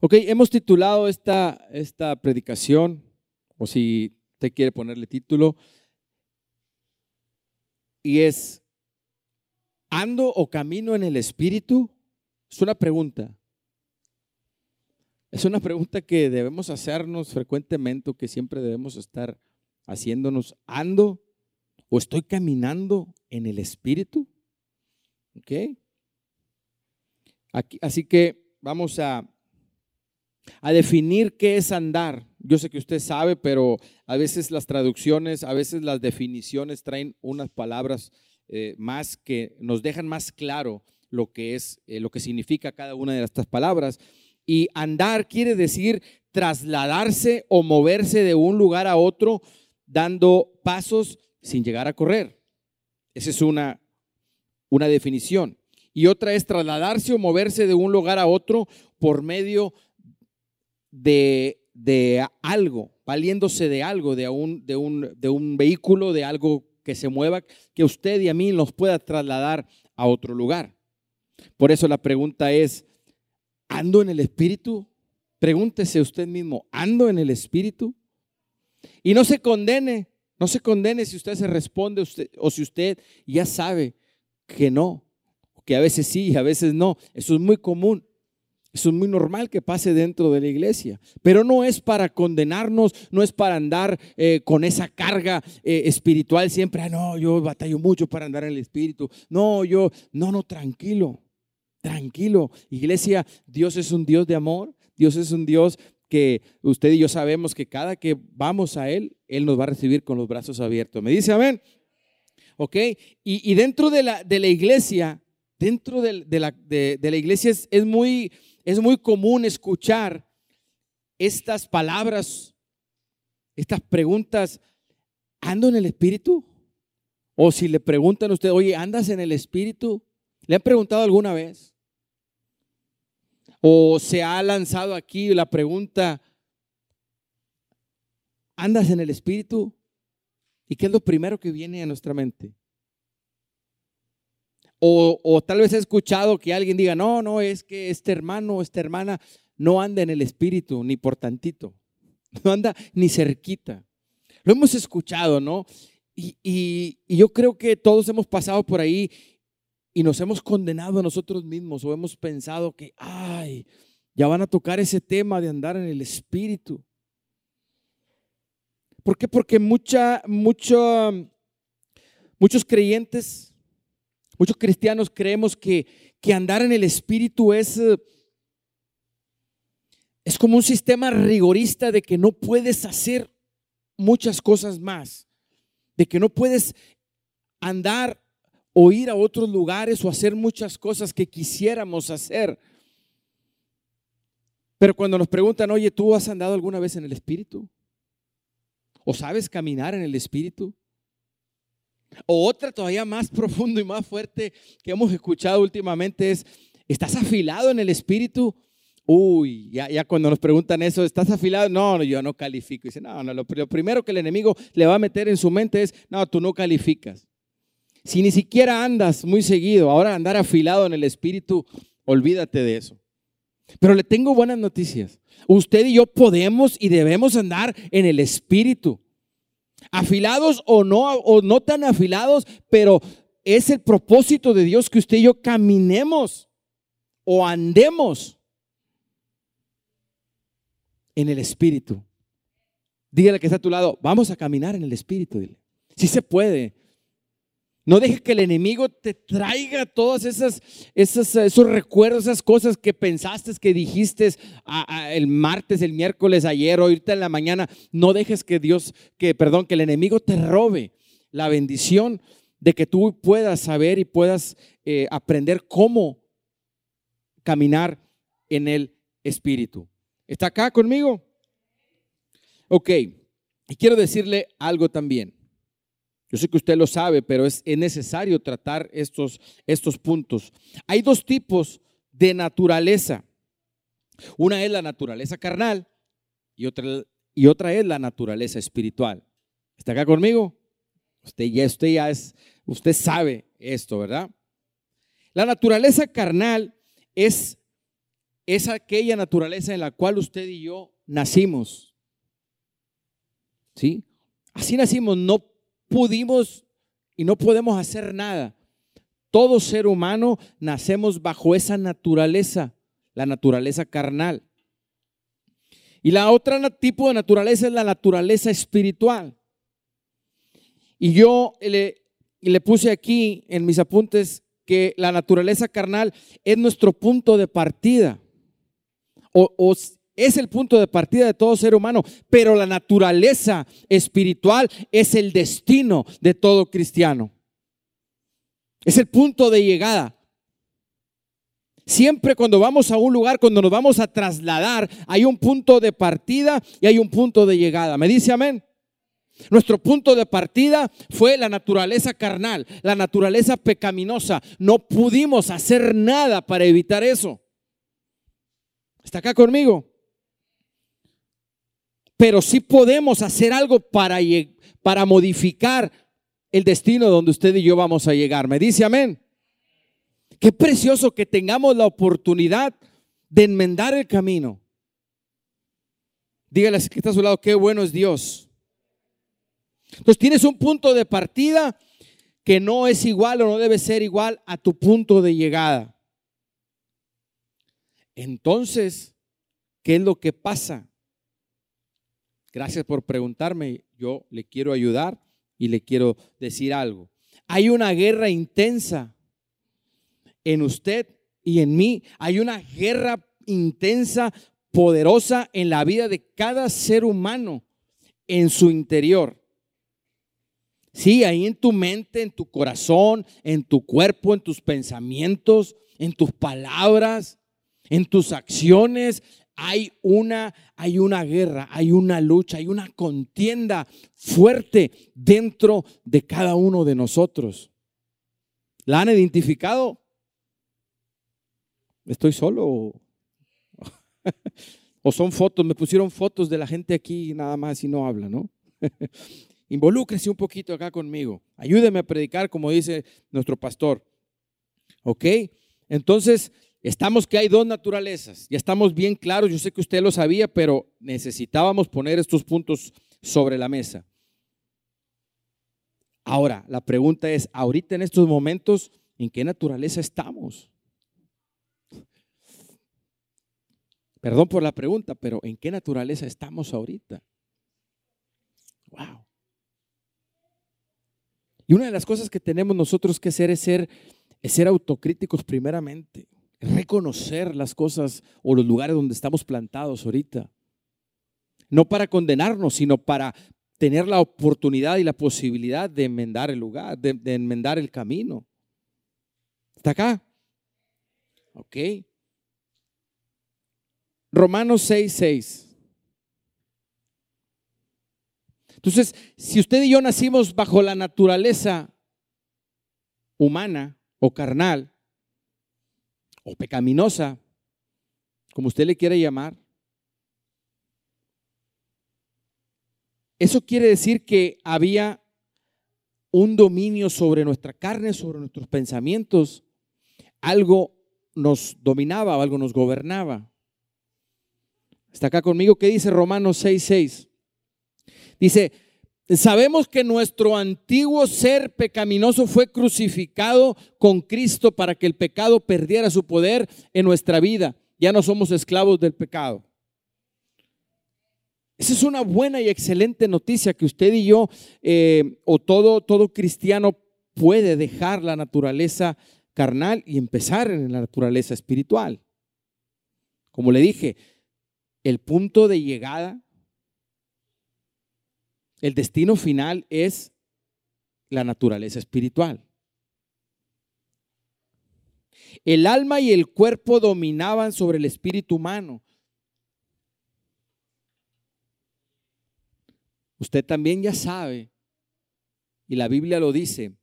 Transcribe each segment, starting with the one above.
Ok, hemos titulado esta, esta predicación, o si usted quiere ponerle título, y es, ¿ando o camino en el Espíritu? Es una pregunta. Es una pregunta que debemos hacernos frecuentemente, que siempre debemos estar haciéndonos. ¿Ando o estoy caminando en el Espíritu? ¿Ok? Aquí, así que vamos a, a definir qué es andar. Yo sé que usted sabe, pero a veces las traducciones, a veces las definiciones traen unas palabras eh, más que nos dejan más claro lo que es, eh, lo que significa cada una de estas palabras. Y andar quiere decir trasladarse o moverse de un lugar a otro dando pasos sin llegar a correr. Esa es una, una definición. Y otra es trasladarse o moverse de un lugar a otro por medio de, de algo, valiéndose de algo, de un, de, un, de un vehículo, de algo que se mueva, que usted y a mí nos pueda trasladar a otro lugar. Por eso la pregunta es, ¿Ando en el Espíritu? Pregúntese usted mismo, ¿ando en el Espíritu? Y no se condene, no se condene si usted se responde usted, o si usted ya sabe que no, que a veces sí y a veces no. Eso es muy común. Eso es muy normal que pase dentro de la iglesia, pero no es para condenarnos, no es para andar eh, con esa carga eh, espiritual siempre, ah, no, yo batallo mucho para andar en el espíritu, no, yo, no, no, tranquilo, Tranquilo, iglesia, Dios es un Dios de amor, Dios es un Dios que usted y yo sabemos que cada que vamos a Él, Él nos va a recibir con los brazos abiertos. ¿Me dice amén? ¿Ok? Y, dentro de la, de la, iglesia, dentro de, la, de, la, iglesia es, es, muy, es muy común escuchar estas palabras, estas preguntas, ¿ando en el Espíritu? O si le preguntan a usted, oye, ¿andas en el Espíritu? ¿Le han preguntado alguna vez? O se ha lanzado aquí la pregunta, ¿andas en el Espíritu? ¿Y qué es lo primero que viene a nuestra mente? O, tal vez he escuchado que alguien diga, no, no, es que este hermano o esta hermana no anda en el Espíritu ni por tantito, no anda ni cerquita. Lo hemos escuchado, ¿no? Y, yo creo que todos hemos pasado por ahí y nos hemos condenado a nosotros mismos o hemos pensado que, ay, ya van a tocar ese tema de andar en el Espíritu. ¿Por qué? Porque mucha, mucho, muchos creyentes, muchos cristianos creemos que, que andar en el Espíritu es, es como un sistema rigorista de que no puedes hacer muchas cosas más, de que no puedes andar o ir a otros lugares o hacer muchas cosas que quisiéramos hacer. Pero cuando nos preguntan, oye, ¿tú has andado alguna vez en el Espíritu? ¿O sabes caminar en el Espíritu? O otra todavía más profundo y más fuerte que hemos escuchado últimamente es, ¿estás afilado en el Espíritu? Uy, ya, cuando nos preguntan eso, ¿estás afilado? No, yo no califico. Dice, no, no, lo primero que el enemigo le va a meter en su mente es, no, tú no calificas. Si ni siquiera andas muy seguido, ahora andar afilado en el espíritu, olvídate de eso. Pero le tengo buenas noticias. Usted y yo podemos y debemos andar en el espíritu. Afilados o no, o no tan afilados, pero es el propósito de Dios que usted y yo caminemos o andemos en el espíritu. Dígale que está a tu lado, vamos a caminar en el espíritu. Si se puede. No dejes que el enemigo te traiga todos esas, esos recuerdos, esas cosas que pensaste, que dijiste el martes, el miércoles, ayer, ahorita en la mañana. No dejes que Dios, que perdón, que el enemigo te robe la bendición de que tú puedas saber y puedas eh, aprender cómo caminar en el Espíritu. ¿Está acá conmigo? Ok, y quiero decirle algo también. Yo sé que usted lo sabe, pero es, necesario tratar estos, estos puntos. Hay dos tipos de naturaleza. Una es la naturaleza carnal y otra, y otra es la naturaleza espiritual. ¿Está acá conmigo? Usted ya, usted ya es, usted sabe esto, ¿verdad? La naturaleza carnal es es aquella naturaleza en la cual usted y yo nacimos. ¿Sí? Así nacimos, no pudimos y no podemos hacer nada. Todo ser humano nacemos bajo esa naturaleza, la naturaleza carnal. Y la otra tipo de naturaleza es la naturaleza espiritual. Y yo le, puse aquí en mis apuntes que la naturaleza carnal es nuestro punto de partida. O, es el punto de partida de todo ser humano, pero la naturaleza espiritual es el destino de todo cristiano. Es el punto de llegada. Siempre cuando vamos a un lugar, cuando nos vamos a trasladar, hay un punto de partida y hay un punto de llegada. ¿Me dice amén? Nuestro punto de partida fue la naturaleza carnal, la naturaleza pecaminosa. No pudimos hacer nada para evitar eso. ¿Está acá conmigo? Pero sí podemos hacer algo para, para modificar el destino donde usted y yo vamos a llegar. ¿Me dice amén? Qué precioso que tengamos la oportunidad de enmendar el camino. Dígale que está a su lado, qué bueno es Dios. Entonces tienes un punto de partida que no es igual o no debe ser igual a tu punto de llegada. Entonces, ¿qué es lo que pasa? Gracias por preguntarme. Yo le quiero ayudar y le quiero decir algo. Hay una guerra intensa en usted y en mí. Hay una guerra intensa, poderosa en la vida de cada ser humano en su interior. Sí, ahí en tu mente, en tu corazón, en tu cuerpo, en tus pensamientos, en tus palabras, en tus acciones, hay una, hay una guerra, hay una lucha, hay una contienda fuerte dentro de cada uno de nosotros. ¿La han identificado? ¿Estoy solo? ¿O, son fotos? Me pusieron fotos de la gente aquí nada más y no habla, ¿no? Involúcrese un poquito acá conmigo. Ayúdeme a predicar como dice nuestro pastor. ¿Ok? Entonces, estamos que hay dos naturalezas. Ya estamos bien claros. Yo sé que usted lo sabía, pero necesitábamos poner estos puntos sobre la mesa. Ahora, la pregunta es, ahorita en estos momentos, ¿en qué naturaleza estamos? Perdón por la pregunta, pero ¿en qué naturaleza estamos ahorita? Wow. Y una de las cosas que tenemos nosotros que hacer es ser, es ser autocríticos primeramente, reconocer las cosas o los lugares donde estamos plantados ahorita. No para condenarnos, sino para tener la oportunidad y la posibilidad de enmendar el lugar, de, enmendar el camino. ¿Está acá? Ok. Romanos 6, 6. Entonces, si usted y yo nacimos bajo la naturaleza humana o carnal o pecaminosa, como usted le quiere llamar, eso quiere decir que había un dominio sobre nuestra carne, sobre nuestros pensamientos. Algo nos dominaba, algo nos gobernaba. ¿Está acá conmigo? ¿Qué dice Romanos 6:6? Dice, sabemos que nuestro antiguo ser pecaminoso fue crucificado con Cristo para que el pecado perdiera su poder en nuestra vida. Ya no somos esclavos del pecado. Esa es una buena y excelente noticia que usted y yo, eh, o todo, todo cristiano, puede dejar la naturaleza carnal y empezar en la naturaleza espiritual. Como le dije, el punto de llegada el destino final es la naturaleza espiritual. El alma y el cuerpo dominaban sobre el espíritu humano. Usted también ya sabe, y la Biblia lo dice,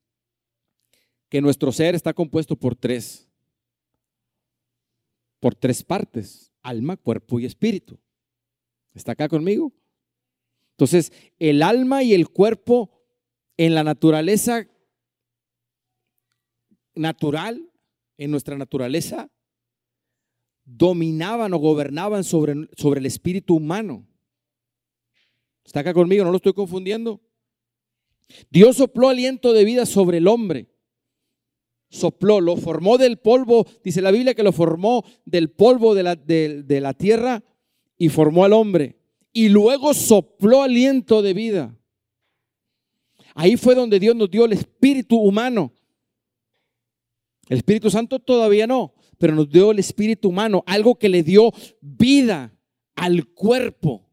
que nuestro ser está compuesto por tres, por tres partes, alma, cuerpo y espíritu. ¿Está acá conmigo? Entonces, el alma y el cuerpo en la naturaleza natural, en nuestra naturaleza, dominaban o gobernaban sobre, sobre el espíritu humano. ¿Está acá conmigo? ¿No lo estoy confundiendo? Dios sopló aliento de vida sobre el hombre. Sopló, lo formó del polvo. Dice la Biblia que lo formó del polvo de la, de la tierra y formó al hombre. Y luego sopló aliento de vida. Ahí fue donde Dios nos dio el espíritu humano. El Espíritu Santo todavía no, pero nos dio el espíritu humano, algo que le dio vida al cuerpo.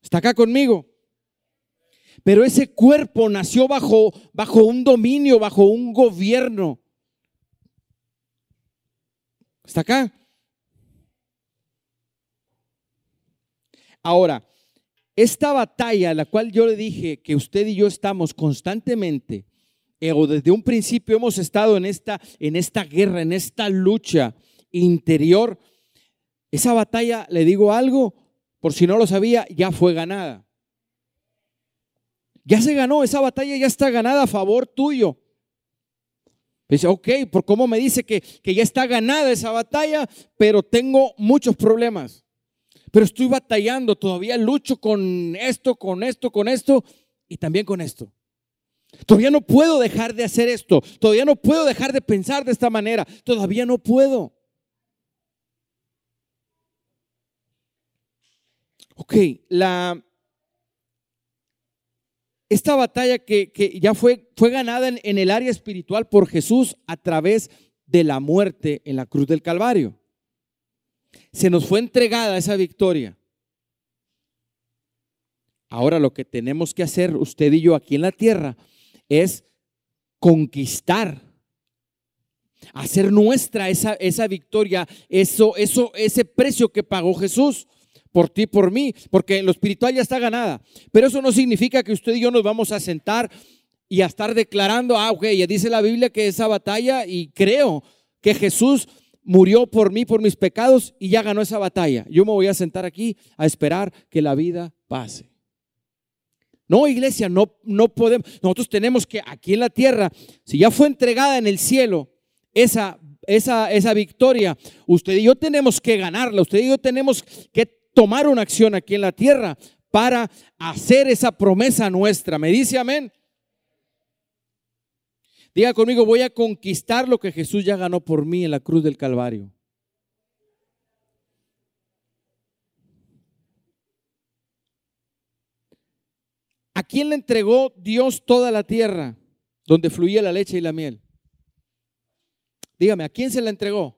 ¿Está acá conmigo? Pero ese cuerpo nació bajo, bajo un dominio, bajo un gobierno. ¿Está acá? Ahora, esta batalla, la cual yo le dije que usted y yo estamos constantemente, eh, o desde un principio hemos estado en esta, en esta guerra, en esta lucha interior, esa batalla, le digo algo, por si no lo sabía, ya fue ganada. Ya se ganó, esa batalla ya está ganada a favor tuyo. Dice, ok, por cómo me dice que, que ya está ganada esa batalla, pero tengo muchos problemas pero estoy batallando, todavía lucho con esto, con esto, con esto y también con esto. Todavía no puedo dejar de hacer esto, todavía no puedo dejar de pensar de esta manera, todavía no puedo. Ok, la, esta batalla que, ya fue, fue ganada en el área espiritual por Jesús a través de la muerte en la cruz del Calvario se nos fue entregada esa victoria. Ahora lo que tenemos que hacer usted y yo aquí en la tierra es conquistar, hacer nuestra esa, esa victoria, eso, eso, ese precio que pagó Jesús por ti, por mí, porque lo espiritual ya está ganada. Pero eso no significa que usted y yo nos vamos a sentar y a estar declarando, ah, ok, ya dice la Biblia que esa batalla y creo que Jesús murió por mí, por mis pecados y ya ganó esa batalla. Yo me voy a sentar aquí a esperar que la vida pase. No, iglesia, no, no podemos. Nosotros tenemos que aquí en la tierra, si ya fue entregada en el cielo esa, esa, esa victoria, usted y yo tenemos que ganarla. Usted y yo tenemos que tomar una acción aquí en la tierra para hacer esa promesa nuestra. ¿Me dice amén? Diga conmigo, voy a conquistar lo que Jesús ya ganó por mí en la cruz del Calvario. ¿A quién le entregó Dios toda la tierra donde fluía la leche y la miel? Dígame, ¿a quién se la entregó?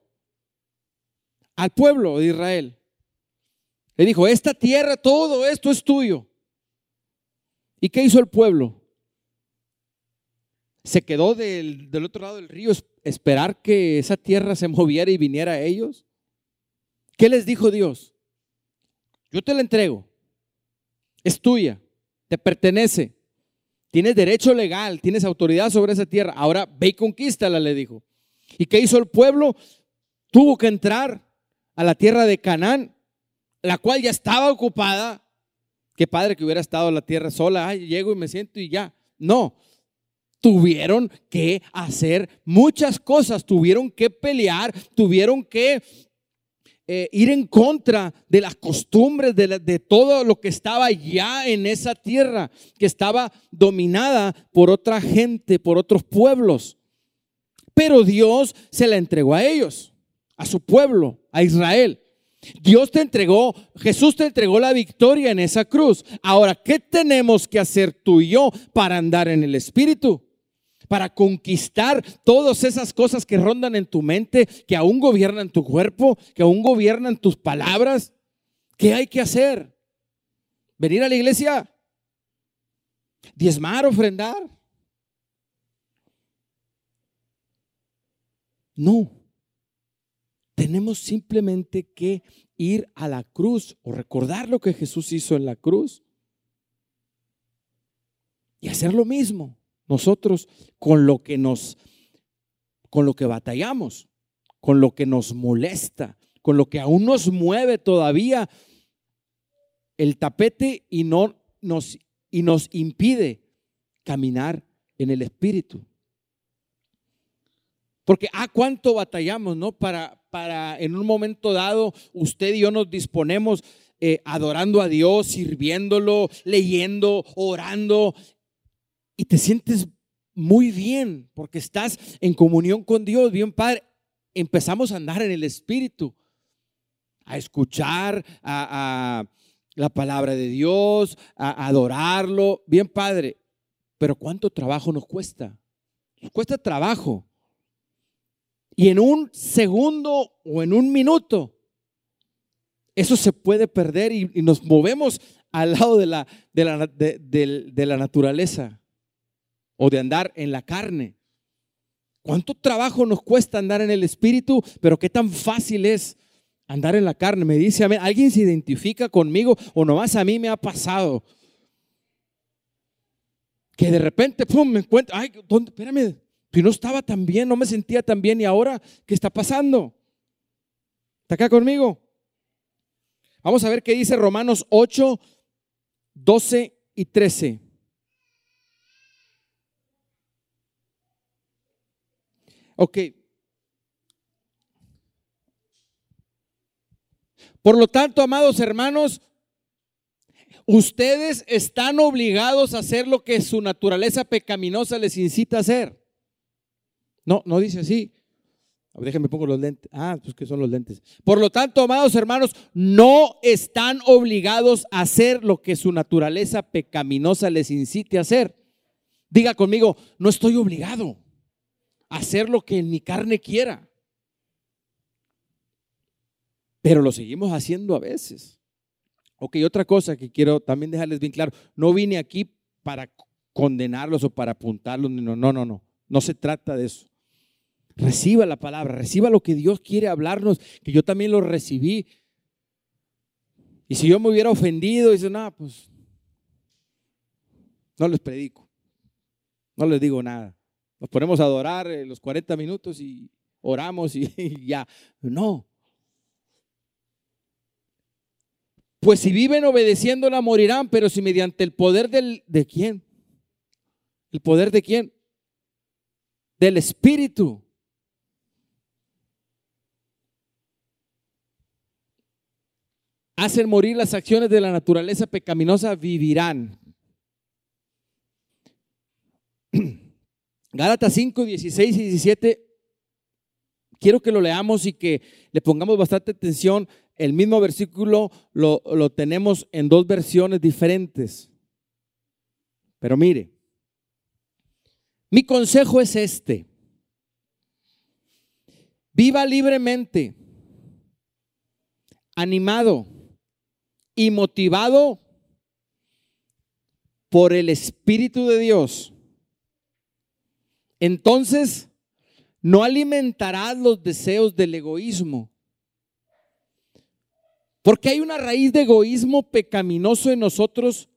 Al pueblo de Israel. Le dijo, esta tierra, todo esto es tuyo. ¿Y qué hizo el pueblo? Se quedó del, otro lado del río esperar que esa tierra se moviera y viniera a ellos? ¿Qué les dijo Dios? Yo te la entrego. Es tuya. Te pertenece. Tienes derecho legal. Tienes autoridad sobre esa tierra. Ahora ve y conquístala, le dijo. ¿Y qué hizo el pueblo? Tuvo que entrar a la tierra de Canaán, la cual ya estaba ocupada. Qué padre que hubiera estado la tierra sola. Ay, llego y me siento y ya. No, tuvieron que hacer muchas cosas, tuvieron que pelear, tuvieron que eh, ir en contra de las costumbres, de, de, todo lo que estaba ya en esa tierra, que estaba dominada por otra gente, por otros pueblos. Pero Dios se la entregó a ellos, a su pueblo, a Israel. Dios te entregó, Jesús te entregó la victoria en esa cruz. Ahora, ¿qué tenemos que hacer tú y yo para andar en el Espíritu? Para conquistar todas esas cosas que rondan en tu mente, que aún gobiernan tu cuerpo, que aún gobiernan tus palabras. ¿Qué hay que hacer? ¿Venir a la iglesia? ¿Diezmar, ofrendar? No. Tenemos simplemente que ir a la cruz o recordar lo que Jesús hizo en la cruz y hacer lo mismo nosotros con lo que nos, con lo que batallamos, con lo que nos molesta, con lo que aún nos mueve todavía el tapete y no nos y nos impide caminar en el espíritu. Porque, ah, cuánto batallamos, ¿no? Para, para en un momento dado, usted y yo nos disponemos eh, adorando a Dios, sirviéndolo, leyendo, orando, y te sientes muy bien porque estás en comunión con Dios, bien Padre. Empezamos a andar en el Espíritu, a escuchar a, la palabra de Dios, a, adorarlo, bien Padre. Pero ¿cuánto trabajo nos cuesta? Nos cuesta trabajo. Y en un segundo o en un minuto, eso se puede perder y, nos movemos al lado de la, de la, de la naturaleza o de andar en la carne. ¿Cuánto trabajo nos cuesta andar en el espíritu? Pero qué tan fácil es andar en la carne. Me dice, a ¿alguien se identifica conmigo o nomás a mí me ha pasado? Que de repente, pum, me encuentro, ay, ¿dónde? espérame, si no estaba tan bien, no me sentía tan bien y ahora, ¿qué está pasando? ¿Está acá conmigo? Vamos a ver qué dice Romanos 8, 12 y 13. Ok. Por lo tanto, amados hermanos, ustedes están obligados a hacer lo que su naturaleza pecaminosa les incita a hacer. No, no dice así. Déjenme pongo los lentes. Ah, pues que son los lentes. Por lo tanto, amados hermanos, no están obligados a hacer lo que su naturaleza pecaminosa les incite a hacer. Diga conmigo, no estoy obligado hacer lo que en mi carne quiera. Pero lo seguimos haciendo a veces. Ok, otra cosa que quiero también dejarles bien claro, no vine aquí para condenarlos o para apuntarlos, no, no, no, no, no se trata de eso. Reciba la palabra, reciba lo que Dios quiere hablarnos, que yo también lo recibí. Y si yo me hubiera ofendido, dice, nada, pues no les predico, no les digo nada. Nos ponemos a adorar eh, los 40 minutos y oramos y, ya. No. Pues si viven obedeciéndola morirán, pero si mediante el poder del, de quién? ¿El poder de quién? Del Espíritu. Hacen morir las acciones de la naturaleza pecaminosa, vivirán. Gálatas 5, 16 y 17. Quiero que lo leamos y que le pongamos bastante atención. El mismo versículo lo, lo tenemos en dos versiones diferentes. Pero mire, mi consejo es este. Viva libremente, animado y motivado por el Espíritu de Dios entonces no alimentarás los deseos del egoísmo. Porque hay una raíz de egoísmo pecaminoso en nosotros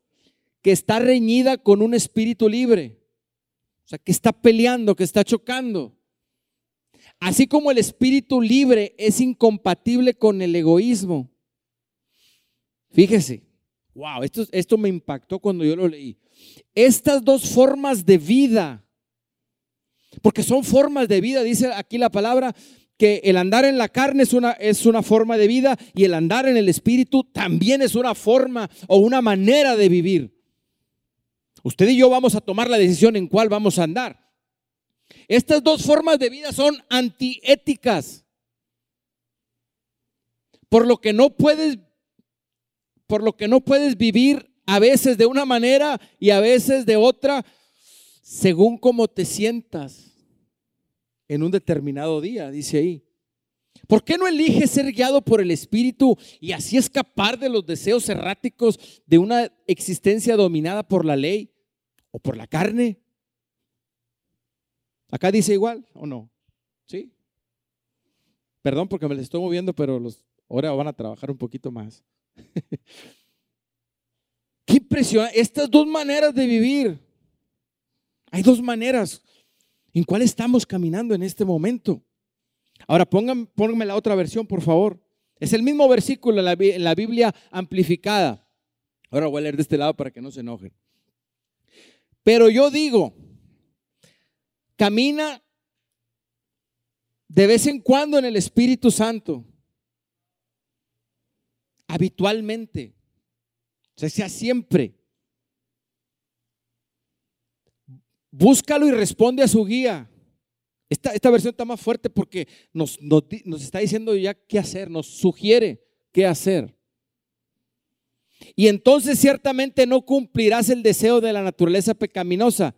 que está reñida con un espíritu libre. O sea, que está peleando, que está chocando. Así como el espíritu libre es incompatible con el egoísmo. Fíjese, wow, esto, esto me impactó cuando yo lo leí. Estas dos formas de vida porque son formas de vida, dice aquí la palabra, que el andar en la carne es una, es una forma de vida y el andar en el espíritu también es una forma o una manera de vivir. Usted y yo vamos a tomar la decisión en cuál vamos a andar. Estas dos formas de vida son antiéticas. Por lo que no puedes por lo que no puedes vivir a veces de una manera y a veces de otra según cómo te sientas en un determinado día, dice ahí. ¿Por qué no eliges ser guiado por el Espíritu y así escapar de los deseos erráticos de una existencia dominada por la ley o por la carne? Acá dice igual o no? ¿Sí? Perdón porque me les estoy moviendo, pero los ahora van a trabajar un poquito más. Qué impresionante. Estas dos maneras de vivir hay dos maneras en cuál estamos caminando en este momento. Ahora pónganme, la otra versión, por favor. Es el mismo versículo en la, Biblia amplificada. Ahora voy a leer de este lado para que no se enojen. Pero yo digo, camina de vez en cuando en el Espíritu Santo, habitualmente, o sea, sea siempre. Búscalo y responde a su guía. Esta, esta versión está más fuerte porque nos, nos, nos está diciendo ya qué hacer, nos sugiere qué hacer. Y entonces ciertamente no cumplirás el deseo de la naturaleza pecaminosa,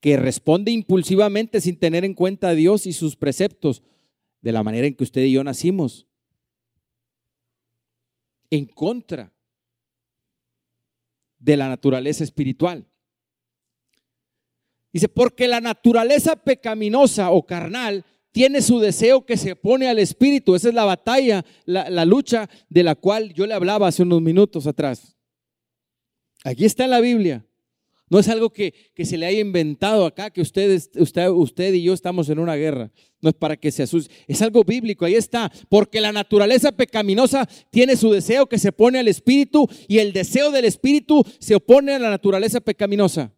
que responde impulsivamente sin tener en cuenta a Dios y sus preceptos, de la manera en que usted y yo nacimos, en contra de la naturaleza espiritual. Dice, porque la naturaleza pecaminosa o carnal tiene su deseo que se pone al espíritu. Esa es la batalla, la, lucha de la cual yo le hablaba hace unos minutos atrás. Aquí está la Biblia. No es algo que, se le haya inventado acá, que ustedes, usted, usted y yo estamos en una guerra. No es para que se asuste. Es algo bíblico, ahí está. Porque la naturaleza pecaminosa tiene su deseo que se pone al espíritu y el deseo del espíritu se opone a la naturaleza pecaminosa.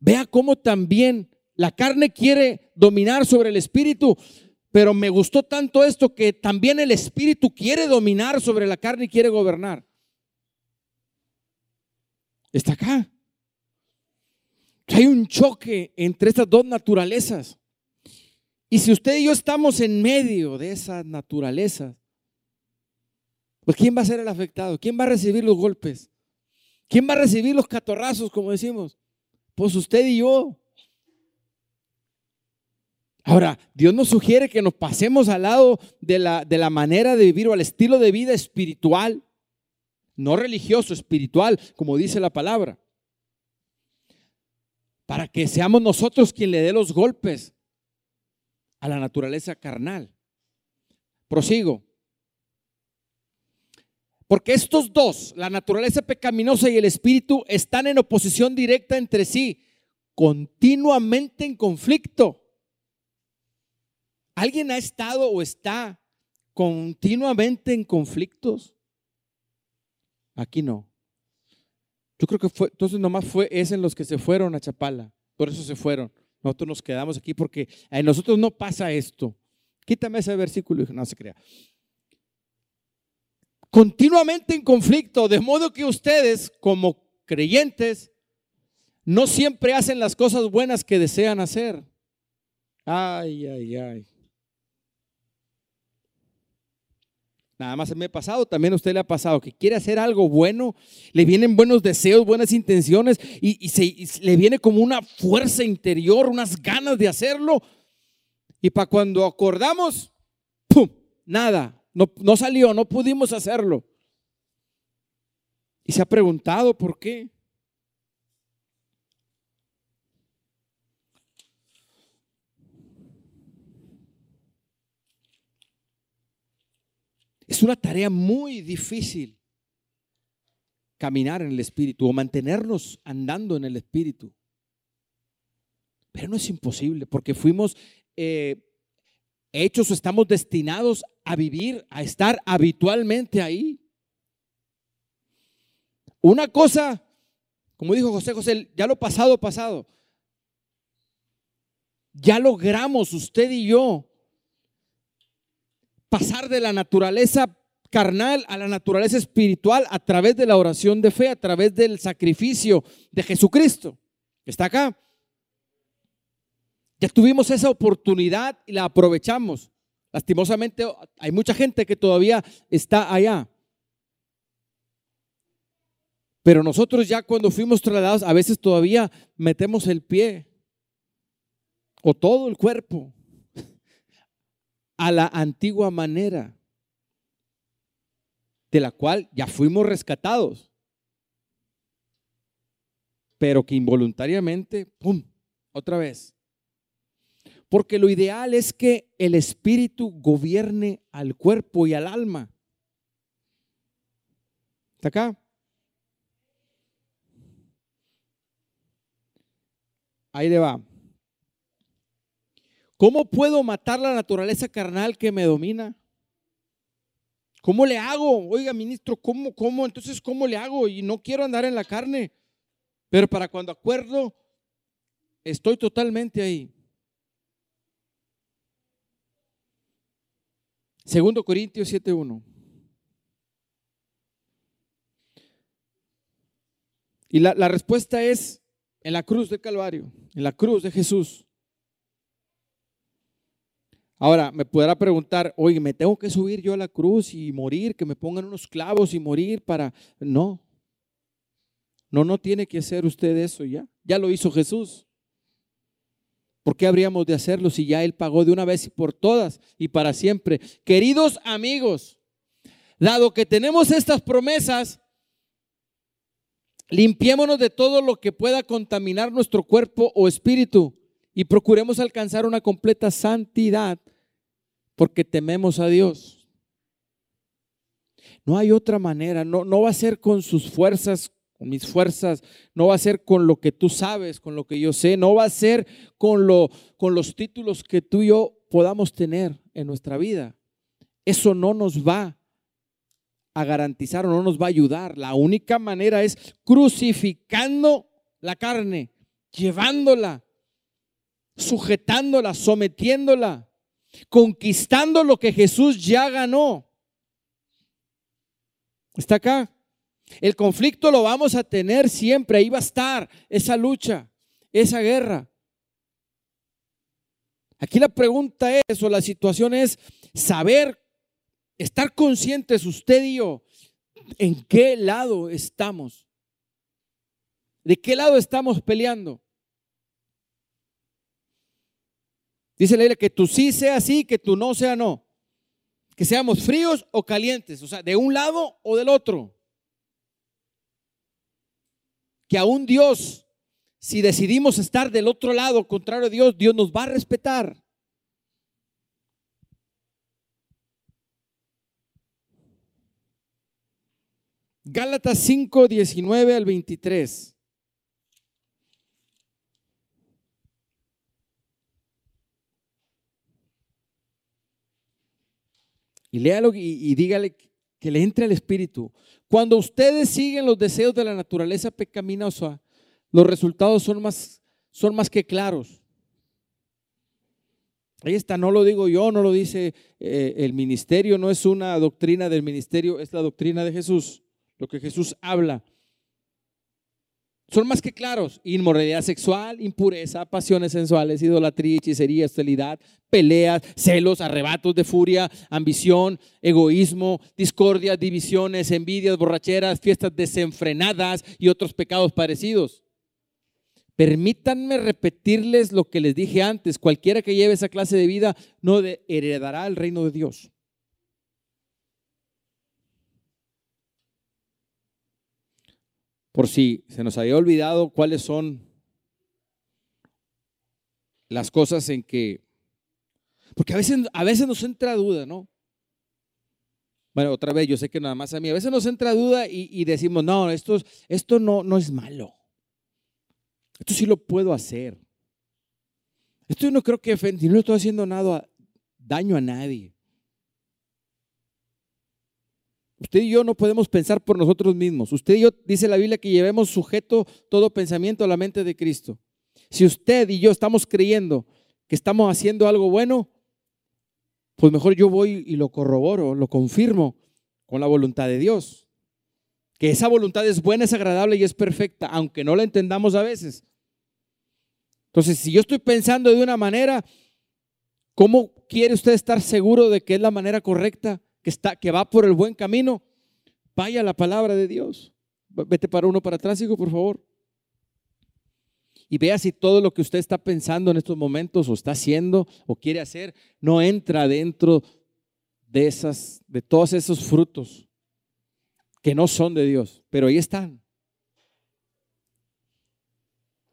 Vea cómo también la carne quiere dominar sobre el espíritu, pero me gustó tanto esto que también el espíritu quiere dominar sobre la carne y quiere gobernar está acá. Hay un choque entre estas dos naturalezas. Y si usted y yo estamos en medio de esas naturalezas, pues ¿quién va a ser el afectado? ¿Quién va a recibir los golpes? ¿Quién va a recibir los catorrazos, como decimos? Pues usted y yo. Ahora, Dios nos sugiere que nos pasemos al lado de la, de la manera de vivir o al estilo de vida espiritual no religioso, espiritual, como dice la palabra. Para que seamos nosotros quien le dé los golpes a la naturaleza carnal. Prosigo. Porque estos dos, la naturaleza pecaminosa y el espíritu, están en oposición directa entre sí, continuamente en conflicto. ¿Alguien ha estado o está continuamente en conflictos? Aquí no. Yo creo que fue, entonces nomás fue ese en los que se fueron a Chapala. Por eso se fueron. Nosotros nos quedamos aquí porque en nosotros no pasa esto. Quítame ese versículo no se crea. Continuamente en conflicto, de modo que ustedes como creyentes no siempre hacen las cosas buenas que desean hacer. Ay, ay, ay. Nada más me ha pasado, también a usted le ha pasado que quiere hacer algo bueno, le vienen buenos deseos, buenas intenciones y, se, le viene como una fuerza interior, unas ganas de hacerlo. Y para cuando acordamos, ¡pum! Nada, no, no salió, no pudimos hacerlo. Y se ha preguntado por qué. Es una tarea muy difícil caminar en el Espíritu o mantenernos andando en el Espíritu. Pero no es imposible porque fuimos eh, hechos estamos destinados a vivir, a estar habitualmente ahí. Una cosa, como dijo José José, ya lo pasado, pasado. Ya logramos usted y yo pasar de la naturaleza carnal a la naturaleza espiritual a través de la oración de fe, a través del sacrificio de Jesucristo. Está acá. Ya tuvimos esa oportunidad y la aprovechamos. Lastimosamente hay mucha gente que todavía está allá. Pero nosotros ya cuando fuimos trasladados, a veces todavía metemos el pie o todo el cuerpo a la antigua manera, de la cual ya fuimos rescatados, pero que involuntariamente, ¡pum!, otra vez. Porque lo ideal es que el espíritu gobierne al cuerpo y al alma. ¿Está acá? Ahí le va. ¿Cómo puedo matar la naturaleza carnal que me domina? ¿Cómo le hago? Oiga, ministro, ¿cómo, cómo? Entonces, ¿cómo le hago? Y no quiero andar en la carne. Pero para cuando acuerdo, estoy totalmente ahí. Segundo Corintios 7.1. Y la, la, respuesta es en la cruz del Calvario, en la cruz de Jesús. Ahora, me podrá preguntar, oye, ¿me tengo que subir yo a la cruz y morir? ¿Que me pongan unos clavos y morir para...? No. No, no tiene que hacer usted eso ya. Ya lo hizo Jesús. ¿Por qué habríamos de hacerlo si ya Él pagó de una vez y por todas y para siempre? Queridos amigos, dado que tenemos estas promesas, limpiémonos de todo lo que pueda contaminar nuestro cuerpo o espíritu y procuremos alcanzar una completa santidad porque tememos a Dios. No hay otra manera, no, no va a ser con sus fuerzas, con mis fuerzas, no va a ser con lo que tú sabes, con lo que yo sé, no va a ser con, lo, con los títulos que tú y yo podamos tener en nuestra vida. Eso no nos va a garantizar o no nos va a ayudar. La única manera es crucificando la carne, llevándola sujetándola, sometiéndola, conquistando lo que Jesús ya ganó. ¿Está acá? El conflicto lo vamos a tener siempre, ahí va a estar esa lucha, esa guerra. Aquí la pregunta es, o la situación es, saber, estar conscientes usted y yo, en qué lado estamos, de qué lado estamos peleando. Dice la Biblia que tú sí sea sí, que tú no sea no. Que seamos fríos o calientes, o sea, de un lado o del otro. Que aún Dios, si decidimos estar del otro lado, contrario a Dios, Dios nos va a respetar. Gálatas 5, 19 al 23. Y léalo y, dígale que le entre al Espíritu. Cuando ustedes siguen los deseos de la naturaleza pecaminosa, los resultados son más, son más que claros. Ahí está, no lo digo yo, no lo dice eh, el ministerio, no es una doctrina del ministerio, es la doctrina de Jesús, lo que Jesús habla son más que claros. Inmoralidad sexual, impureza, pasiones sensuales, idolatría, hechicería, hostilidad, peleas, celos, arrebatos de furia, ambición, egoísmo, discordia, divisiones, envidias, borracheras, fiestas desenfrenadas y otros pecados parecidos. Permítanme repetirles lo que les dije antes. Cualquiera que lleve esa clase de vida no heredará el reino de Dios. Por si se nos había olvidado cuáles son las cosas en que, porque a veces, a veces nos entra duda, ¿no? Bueno, otra vez, yo sé que nada más a mí, a veces nos entra duda y, decimos, no, esto, esto no, no es malo. Esto sí lo puedo hacer. Esto yo no creo que no estoy haciendo nada, daño a nadie. Usted y yo no podemos pensar por nosotros mismos. Usted y yo, dice la Biblia, que llevemos sujeto todo pensamiento a la mente de Cristo. Si usted y yo estamos creyendo que estamos haciendo algo bueno, pues mejor yo voy y lo corroboro, lo confirmo con la voluntad de Dios. Que esa voluntad es buena, es agradable y es perfecta, aunque no la entendamos a veces. Entonces, si yo estoy pensando de una manera, ¿cómo quiere usted estar seguro de que es la manera correcta? Que, está, que va por el buen camino, vaya la palabra de Dios. Vete para uno para atrás, hijo, por favor. Y vea si todo lo que usted está pensando en estos momentos o está haciendo o quiere hacer no entra dentro de esas de todos esos frutos que no son de Dios, pero ahí están.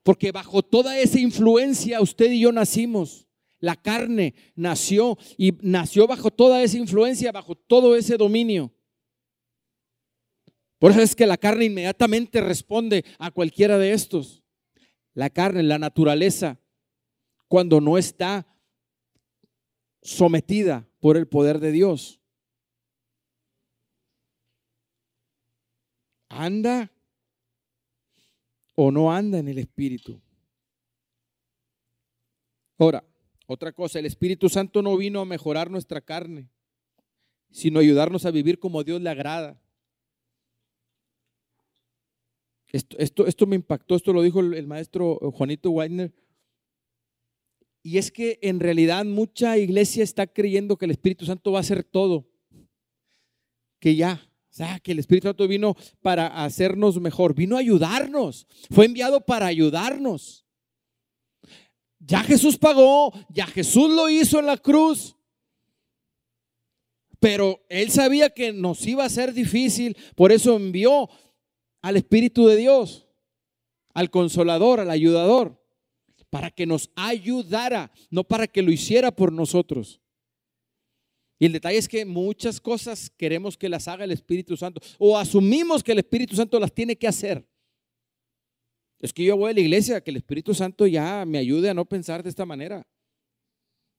Porque bajo toda esa influencia usted y yo nacimos. La carne nació y nació bajo toda esa influencia, bajo todo ese dominio. Por eso es que la carne inmediatamente responde a cualquiera de estos. La carne, la naturaleza, cuando no está sometida por el poder de Dios. ¿Anda o no anda en el Espíritu? Ahora, otra cosa, el Espíritu Santo no vino a mejorar nuestra carne, sino ayudarnos a vivir como Dios le agrada. Esto, esto, esto me impactó, esto lo dijo el, el maestro Juanito Weiner. Y es que en realidad mucha iglesia está creyendo que el Espíritu Santo va a hacer todo. Que ya, o sea, que el Espíritu Santo vino para hacernos mejor, vino a ayudarnos, fue enviado para ayudarnos. Ya Jesús pagó, ya Jesús lo hizo en la cruz. Pero él sabía que nos iba a ser difícil, por eso envió al Espíritu de Dios, al consolador, al ayudador, para que nos ayudara, no para que lo hiciera por nosotros. Y el detalle es que muchas cosas queremos que las haga el Espíritu Santo o asumimos que el Espíritu Santo las tiene que hacer. Es que yo voy a la iglesia, que el Espíritu Santo ya me ayude a no pensar de esta manera.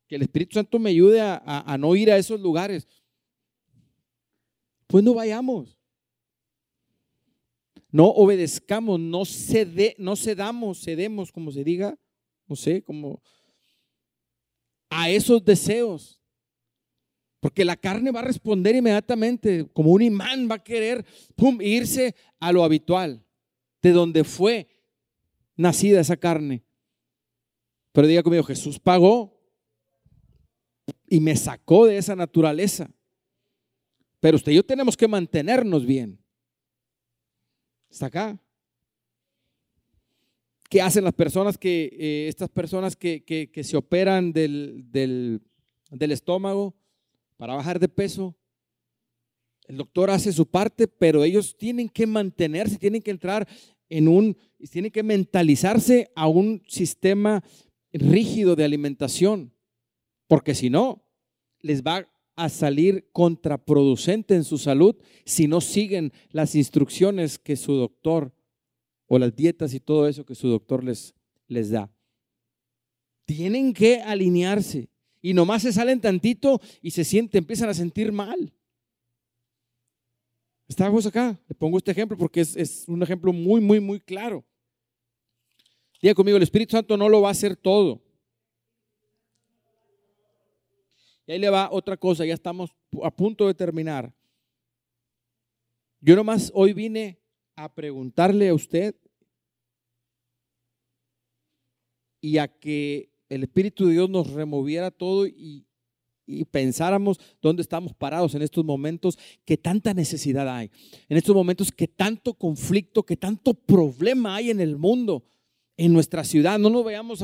Que el Espíritu Santo me ayude a, no ir a esos lugares. Pues no vayamos. No obedezcamos, no, cede, no cedamos, cedemos, como se diga, no sé, como a esos deseos. Porque la carne va a responder inmediatamente, como un imán va a querer irse a lo habitual, de donde fue nacida esa carne. Pero diga conmigo, Jesús pagó y me sacó de esa naturaleza. Pero usted y yo tenemos que mantenernos bien. ¿Está acá? ¿Qué hacen las personas que, eh, estas personas que, que, se operan del, del, del estómago? para bajar de peso. El doctor hace su parte, pero ellos tienen que mantenerse, tienen que entrar en un, tienen que mentalizarse a un sistema rígido de alimentación, porque si no, les va a salir contraproducente en su salud si no siguen las instrucciones que su doctor o las dietas y todo eso que su doctor les, les da. Tienen que alinearse y nomás se salen tantito y se sienten, empiezan a sentir mal. Estamos acá, le pongo este ejemplo porque es, es un ejemplo muy, muy, muy claro. Diga conmigo, el Espíritu Santo no lo va a hacer todo. Y ahí le va otra cosa, ya estamos a punto de terminar. Yo nomás hoy vine a preguntarle a usted y a que el Espíritu de Dios nos removiera todo y, pensáramos dónde estamos parados en estos momentos, que tanta necesidad hay, en estos momentos que tanto conflicto, que tanto problema hay en el mundo, en nuestra ciudad. No nos veamos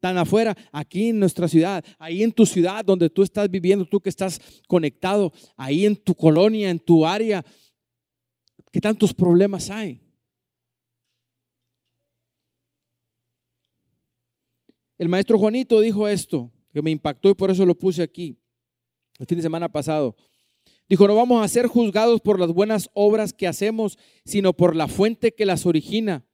tan afuera, aquí en nuestra ciudad, ahí en tu ciudad donde tú estás viviendo, tú que estás conectado, ahí en tu colonia, en tu área, que tantos problemas hay. El maestro Juanito dijo esto, que me impactó y por eso lo puse aquí, el fin de semana pasado. Dijo, no vamos a ser juzgados por las buenas obras que hacemos, sino por la fuente que las origina.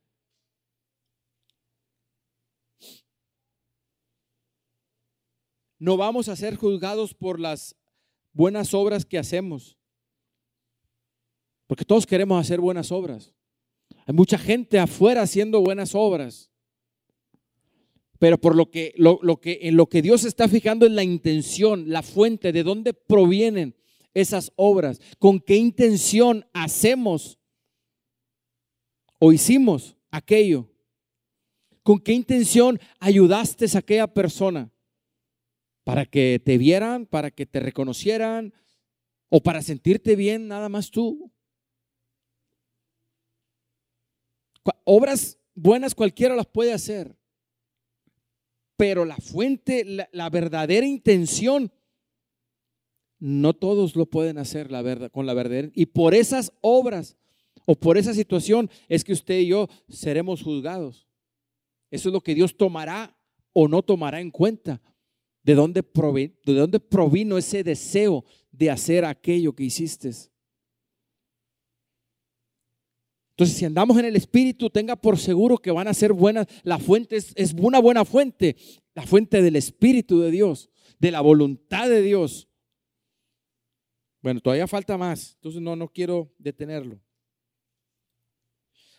No vamos a ser juzgados por las buenas obras que hacemos, porque todos queremos hacer buenas obras. Hay mucha gente afuera haciendo buenas obras. Pero por lo que, lo, que, en lo que Dios está fijando es la intención, la fuente, de dónde provienen esas obras, con qué intención hacemos o hicimos aquello, con qué intención ayudaste a aquella persona, para que te vieran, para que te reconocieran o para sentirte bien nada más tú. Obras buenas cualquiera las puede hacer pero la fuente, la, verdadera intención, no todos lo pueden hacer con la verdad. Y por esas obras o por esa situación es que usted y yo seremos juzgados. Eso es lo que Dios tomará o no tomará en cuenta. ¿De dónde, de dónde provino ese deseo de hacer aquello que hiciste? Entonces, si andamos en el Espíritu, tenga por seguro que van a ser buenas. La fuente es, una buena fuente, la fuente del Espíritu de Dios, de la voluntad de Dios. Bueno, todavía falta más, entonces no, no quiero detenerlo.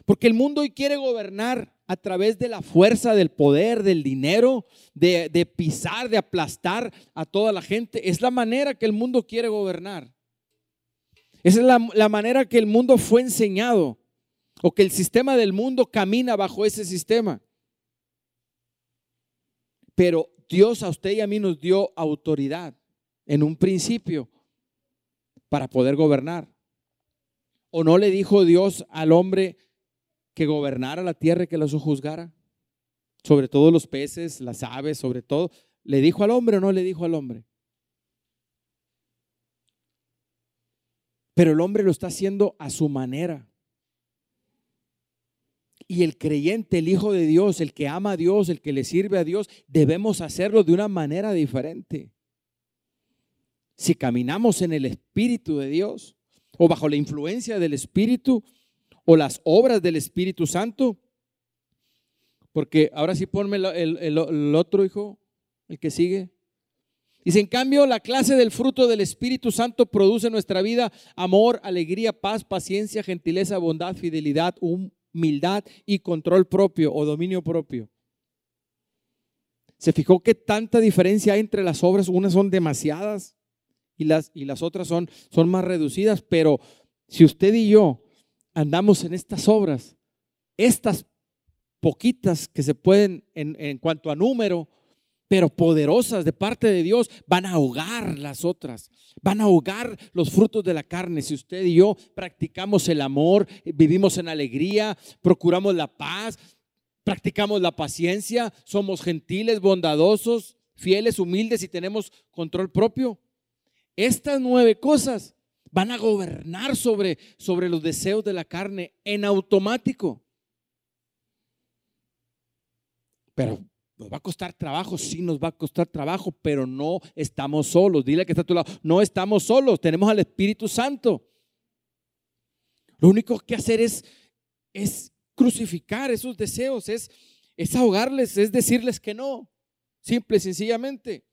Porque el mundo hoy quiere gobernar a través de la fuerza, del poder, del dinero, de, pisar, de aplastar a toda la gente. Es la manera que el mundo quiere gobernar. Esa es la manera que el mundo fue enseñado o que el sistema del mundo camina bajo ese sistema. Pero Dios a usted y a mí nos dio autoridad en un principio para poder gobernar. ¿O no le dijo Dios al hombre que gobernara la tierra y que la juzgara? Sobre todo los peces, las aves, sobre todo. ¿Le dijo al hombre o no le dijo al hombre? Pero el hombre lo está haciendo a su manera. Y el creyente, el Hijo de Dios, el que ama a Dios, el que le sirve a Dios, debemos hacerlo de una manera diferente. Si caminamos en el Espíritu de Dios o bajo la influencia del Espíritu o las obras del Espíritu Santo, porque ahora sí ponme el, el otro hijo, el que sigue. Dice, en cambio, la clase del fruto del Espíritu Santo produce en nuestra vida amor, alegría, paz, paciencia, gentileza, bondad, fidelidad, humildad y control propio o dominio propio. ¿Se fijó que tanta diferencia hay entre las obras? Unas son demasiadas y las, y las otras son, son más reducidas, pero si usted y yo andamos en estas obras, estas poquitas que se pueden en, en cuanto a número, pero poderosas de parte de Dios, van a ahogar las otras, van a ahogar los frutos de la carne. Si usted y yo practicamos el amor, vivimos en alegría, procuramos la paz, practicamos la paciencia, somos gentiles, bondadosos, fieles, humildes y tenemos control propio. Estas nueve cosas van a gobernar sobre, sobre los deseos de la carne en automático. Pero nos va a costar trabajo, sí nos va a costar trabajo, pero no estamos solos. Dile que está a tu lado, no estamos solos, tenemos al Espíritu Santo. Lo único que hacer es, es crucificar esos deseos, es, es ahogarles, es decirles que no, simple y sencillamente.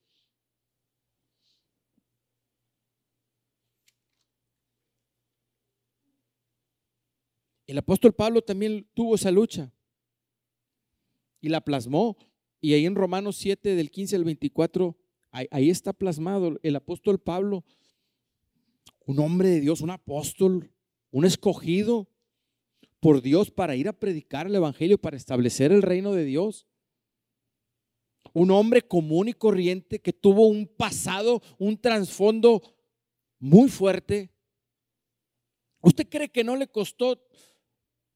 El apóstol Pablo también tuvo esa lucha y la plasmó. Y ahí en Romanos 7, del 15 al 24, ahí, está plasmado el apóstol Pablo, un hombre de Dios, un apóstol, un escogido por Dios para ir a predicar el Evangelio, para establecer el reino de Dios. Un hombre común y corriente que tuvo un pasado, un trasfondo muy fuerte. ¿Usted cree que no le costó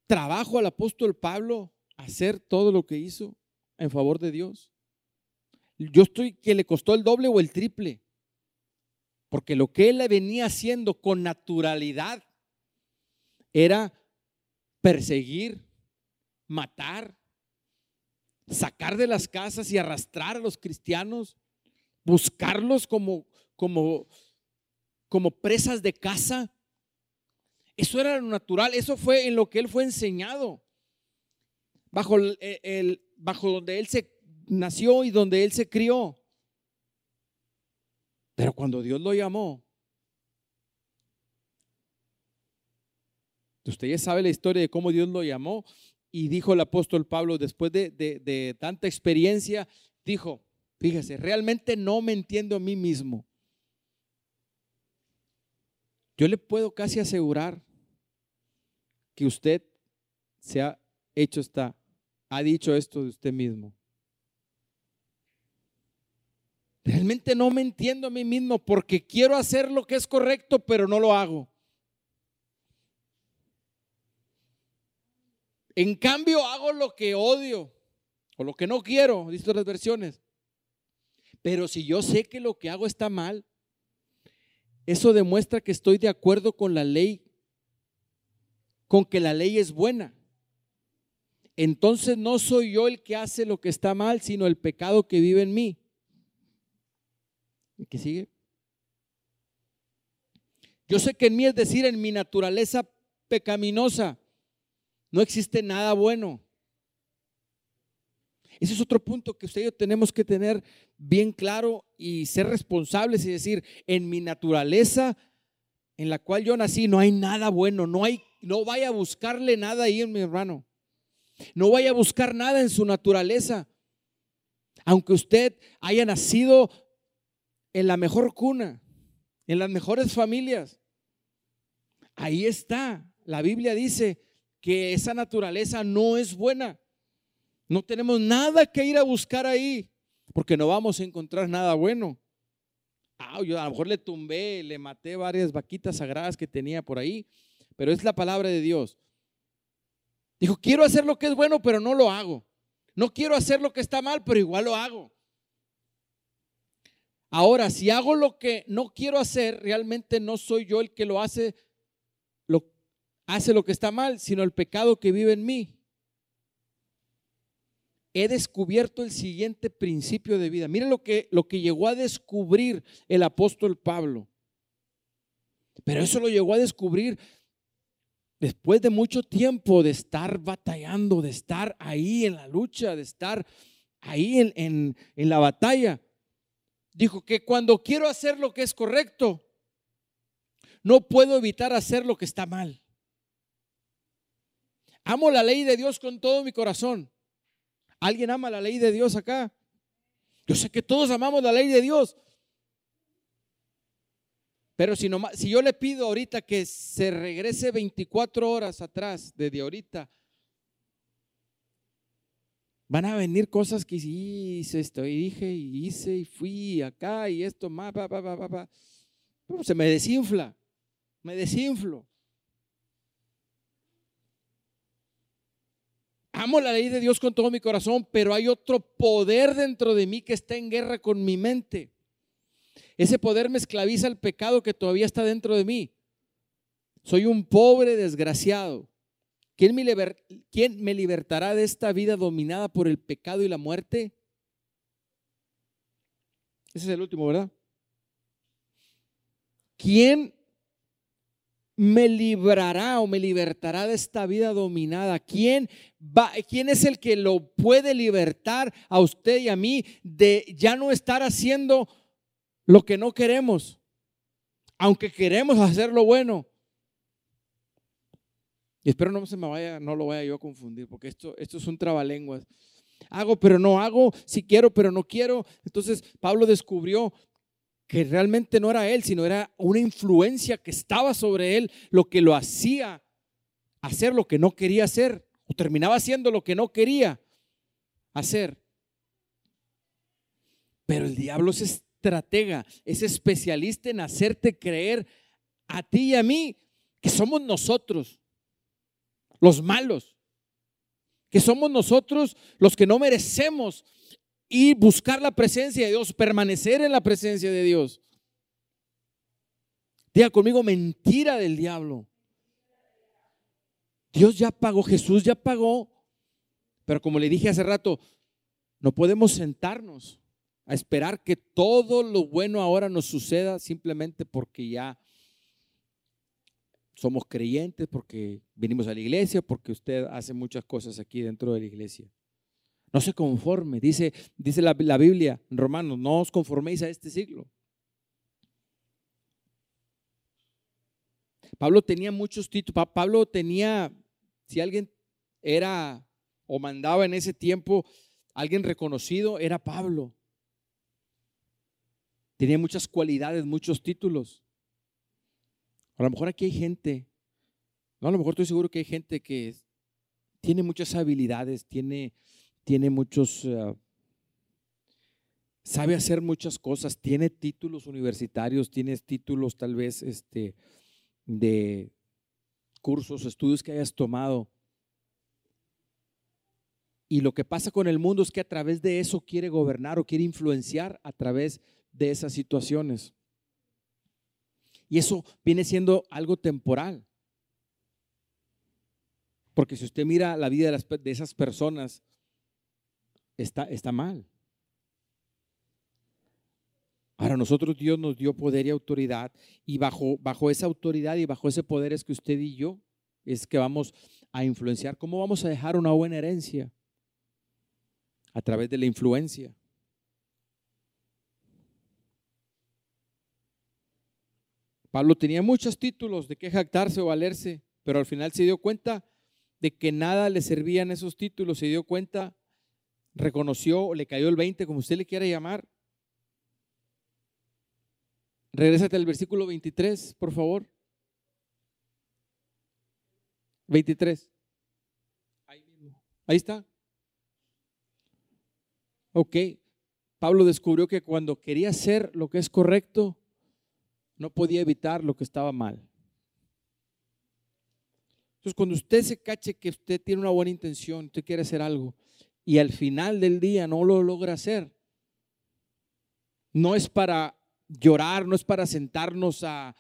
trabajo al apóstol Pablo hacer todo lo que hizo? En favor de Dios. Yo estoy que le costó el doble o el triple. Porque lo que él venía haciendo con naturalidad era perseguir, matar, sacar de las casas y arrastrar a los cristianos, buscarlos como, como, como presas de casa. Eso era lo natural, eso fue en lo que él fue enseñado. Bajo el, bajo donde él se nació y donde él se crió. Pero cuando Dios lo llamó, usted ya sabe la historia de cómo Dios lo llamó y dijo el apóstol Pablo, después de, de tanta experiencia, dijo, fíjese, realmente no me entiendo a mí mismo. Yo le puedo casi asegurar que usted se ha hecho esta ha dicho esto de usted mismo? Realmente no me entiendo a mí mismo porque quiero hacer lo que es correcto, pero no lo hago. En cambio, hago lo que odio o lo que no quiero, dice las versiones. Pero si yo sé que lo que hago está mal, eso demuestra que estoy de acuerdo con la ley, con que la ley es buena entonces no soy yo el que hace lo que está mal, sino el pecado que vive en mí. ¿Y qué sigue? Yo sé que en mí, es decir, en mi naturaleza pecaminosa, no existe nada bueno. Ese es otro punto que usted y yo tenemos que tener bien claro y ser responsables y decir, en mi naturaleza en la cual yo nací no hay nada bueno, no hay no vaya a buscarle nada ahí en mi hermano. No vaya a buscar nada en su naturaleza. Aunque usted haya nacido en la mejor cuna, en las mejores familias, ahí está. La Biblia dice que esa naturaleza no es buena. No tenemos nada que ir a buscar ahí, porque no vamos a encontrar nada bueno. Ah, yo a lo mejor le tumbé, le maté varias vaquitas sagradas que tenía por ahí, pero es la palabra de Dios. Dijo, quiero hacer lo que es bueno, pero no lo hago. No quiero hacer lo que está mal, pero igual lo hago. Ahora, si hago lo que no quiero hacer, realmente no soy yo el que lo hace, lo, hace lo que está mal, sino el pecado que vive en mí. He descubierto el siguiente principio de vida. Miren lo que, lo que llegó a descubrir el apóstol Pablo. Pero eso lo llegó a descubrir después de mucho tiempo de estar batallando, de estar ahí en la lucha, de estar ahí en, en, la batalla, dijo que cuando quiero hacer lo que es correcto, no puedo evitar hacer lo que está mal. Amo la ley de Dios con todo mi corazón. ¿Alguien ama la ley de Dios acá? Yo sé que todos amamos la ley de Dios, pero si, si yo le pido ahorita que se regrese 24 horas atrás, desde ahorita, van a venir cosas que hice esto y dije y hice y fui acá y esto más, se me desinfla, me desinflo. Amo la ley de Dios con todo mi corazón, pero hay otro poder dentro de mí que está en guerra con mi mente. Ese poder me esclaviza al pecado que todavía está dentro de mí. Soy un pobre desgraciado. ¿Quién me, ¿Quién me libertará de esta vida dominada por el pecado y la muerte? Ese es el último, ¿verdad? ¿Quién me librará o me libertará de esta vida dominada? ¿Quién, va, ¿Quién es el que lo puede libertar a usted y a mí de ya no estar haciendo lo que no queremos, aunque queremos hacer lo bueno. Y espero no se me vaya, no lo vaya yo a confundir, porque esto, esto es un trabalenguas. Hago, pero no hago, si quiero, pero no quiero. Entonces Pablo descubrió que realmente no era él, sino era una influencia que estaba sobre él, lo que lo hacía hacer lo que no quería hacer, o terminaba haciendo lo que no quería hacer. Pero el diablo se es especialista en hacerte creer a ti y a mí que somos nosotros los malos, que somos nosotros los que no merecemos y buscar la presencia de Dios, permanecer en la presencia de Dios. Diga conmigo, mentira del diablo. Dios ya pagó, Jesús ya pagó, pero como le dije hace rato, no podemos sentarnos a esperar que todo lo bueno ahora nos suceda simplemente porque ya somos creyentes, porque venimos a la iglesia, porque usted hace muchas cosas aquí dentro de la iglesia. No se conforme, dice, dice la, la Biblia en Romanos, no os conforméis a este siglo. Pablo tenía muchos títulos. Pablo tenía, si alguien era o mandaba en ese tiempo, alguien reconocido, era Pablo. Tenía muchas cualidades, muchos títulos. A lo mejor aquí hay gente, no, a lo mejor estoy seguro que hay gente que tiene muchas habilidades, tiene, tiene muchos, eh, sabe hacer muchas cosas, tiene títulos universitarios, tiene títulos tal vez este, de cursos, estudios que hayas tomado. Y lo que pasa con el mundo es que a través de eso quiere gobernar o quiere influenciar a través de esas situaciones. Y eso viene siendo algo temporal. Porque si usted mira la vida de, esas personas, está, está mal. Ahora nosotros Dios nos dio poder y autoridad y bajo, bajo esa autoridad y bajo ese poder es que usted y yo es que vamos a influenciar. ¿Cómo vamos a dejar una buena herencia? A través de la influencia. Pablo tenía muchos títulos de qué jactarse o valerse, pero al final se dio cuenta de que nada le servían esos títulos, se dio cuenta, reconoció, le cayó el 20, como usted le quiera llamar. Regrésate al versículo 23, por favor. 23. Ahí Ahí está. Ok. Pablo descubrió que cuando quería hacer lo que es correcto, no podía evitar lo que estaba mal. Entonces, cuando usted se cache que usted tiene una buena intención, usted quiere hacer algo, y al final del día no lo logra hacer, no es para llorar, no es para sentarnos a,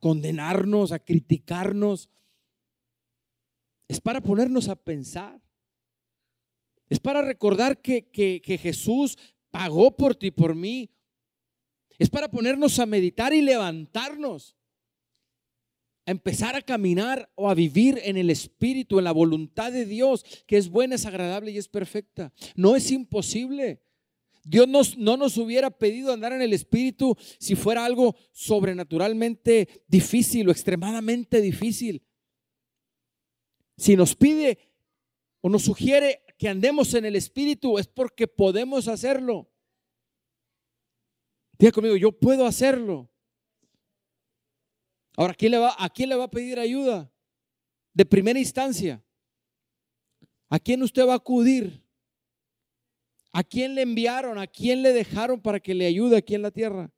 condenarnos, a criticarnos, es para ponernos a pensar. Es para recordar que, que, Jesús pagó por ti, por mí. Es para ponernos a meditar y levantarnos a empezar a caminar o a vivir en el Espíritu, en la voluntad de Dios, que es buena, es agradable y es perfecta. No es imposible. Dios no nos hubiera pedido andar en el Espíritu si fuera algo sobrenaturalmente difícil o extremadamente difícil. Si nos pide o nos sugiere que andemos en el Espíritu es porque podemos hacerlo. Diga conmigo, yo puedo hacerlo. Ahora, ¿quién le va, ¿a quién le va a pedir ayuda? De primera instancia. ¿A quién usted va a acudir? ¿A quién le enviaron? ¿A quién le dejaron para que le ayude aquí en la tierra?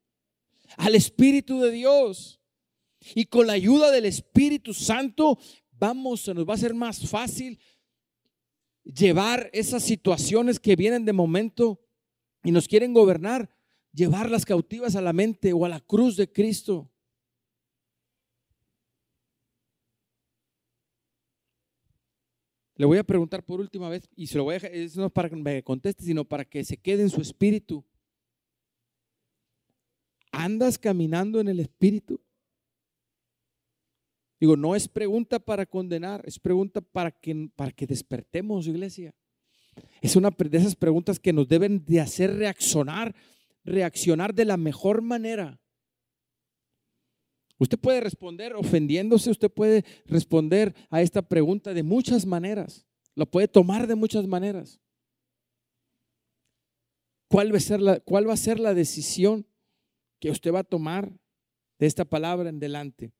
Al Espíritu de Dios. Y con la ayuda del Espíritu Santo, vamos, se nos va a hacer más fácil llevar esas situaciones que vienen de momento y nos quieren gobernar, llevarlas cautivas a la mente o a la cruz de Cristo. Le voy a preguntar por última vez, y se lo voy a dejar, no es para que me conteste, sino para que se quede en su espíritu. ¿Andas caminando en el espíritu? Digo, no es pregunta para condenar, es pregunta para que, para que despertemos, iglesia. Es una de esas preguntas que nos deben de hacer reaccionar, reaccionar de la mejor manera. Usted puede responder ofendiéndose, usted puede responder a esta pregunta de muchas maneras. Lo puede tomar de muchas maneras. ¿Cuál va a ser la, cuál va a ser la decisión que usted va a tomar de esta palabra en delante?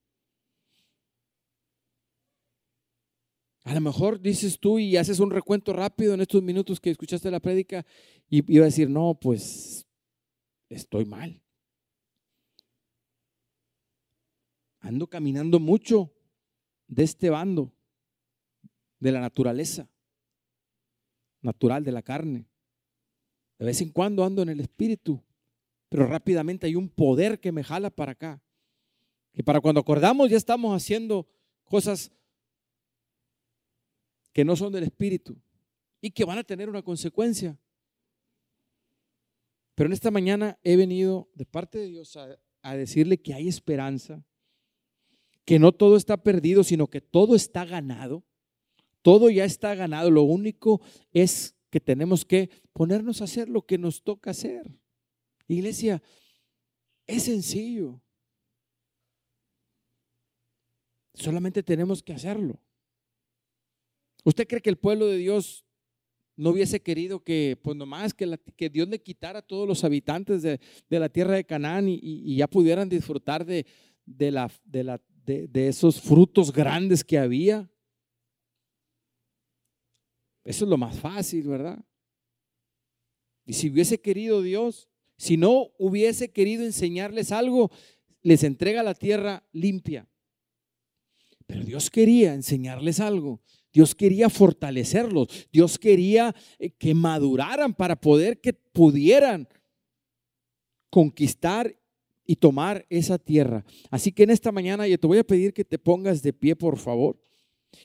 A lo mejor dices tú y haces un recuento rápido en estos minutos que escuchaste la prédica y iba a decir, no, pues estoy mal. ando caminando mucho de este bando, de la naturaleza, natural de la carne. De vez en cuando ando en el espíritu, pero rápidamente hay un poder que me jala para acá. Que para cuando acordamos ya estamos haciendo cosas que no son del espíritu y que van a tener una consecuencia. Pero en esta mañana he venido de parte de Dios a, decirle que hay esperanza, que no todo está perdido, sino que todo está ganado. Todo ya está ganado. Lo único es que tenemos que ponernos a hacer lo que nos toca hacer. Iglesia, es sencillo. Solamente tenemos que hacerlo. ¿Usted cree que el pueblo de Dios no hubiese querido que, pues nomás, que, Dios le quitara a todos los habitantes de, la tierra de Canaán y, ya pudieran disfrutar de, de, la, de, de, esos frutos grandes que había. Eso es lo más fácil, ¿verdad? Y si hubiese querido Dios, si no hubiese querido enseñarles algo, les entrega la tierra limpia. Pero Dios quería enseñarles algo. Dios quería fortalecerlos. Dios quería eh, que maduraran para poder que pudieran conquistar y tomar esa tierra. Así que en esta mañana yo te voy a pedir que te pongas de pie, por favor.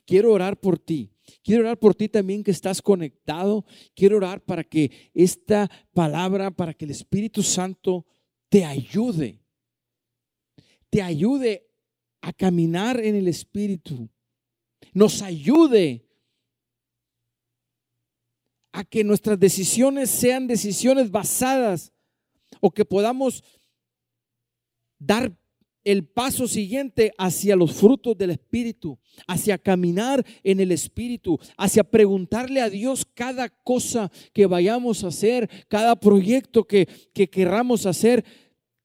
Quiero orar por ti. Quiero orar por ti también que estás conectado. Quiero orar para que esta palabra, para que el Espíritu Santo te ayude. Te ayude a caminar en el Espíritu. Nos ayude a que nuestras decisiones sean decisiones basadas o que podamos dar el paso siguiente hacia los frutos del Espíritu, hacia caminar en el Espíritu, hacia preguntarle a Dios cada cosa que vayamos a hacer, cada proyecto que, que querramos hacer,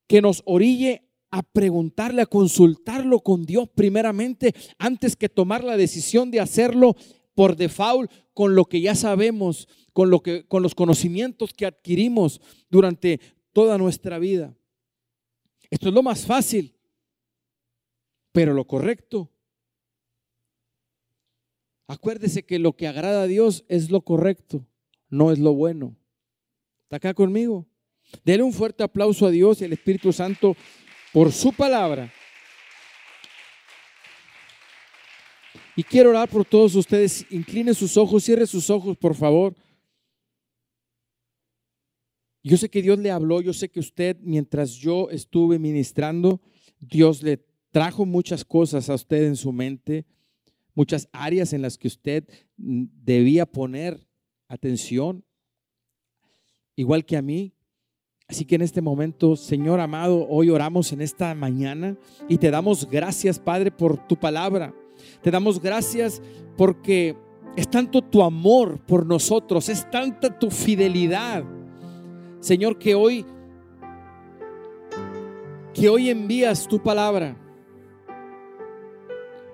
que nos orille a preguntarle, a consultarlo con Dios primeramente, antes que tomar la decisión de hacerlo por default con lo que ya sabemos, con, lo que, con los conocimientos que adquirimos durante toda nuestra vida. Esto es lo más fácil. Pero lo correcto, acuérdese que lo que agrada a Dios es lo correcto, no es lo bueno. ¿Está acá conmigo? Dele un fuerte aplauso a Dios y al Espíritu Santo por su palabra. Y quiero orar por todos ustedes. Incline sus ojos, cierre sus ojos, por favor. Yo sé que Dios le habló, yo sé que usted, mientras yo estuve ministrando, Dios le trajo muchas cosas a usted en su mente, muchas áreas en las que usted mm, debía poner atención, igual que a mí. Así que en este momento, Señor amado, hoy oramos en esta mañana y te damos gracias, Padre, por tu palabra. Te damos gracias porque es tanto tu amor por nosotros, es tanta tu fidelidad. Señor, que hoy que hoy envías tu palabra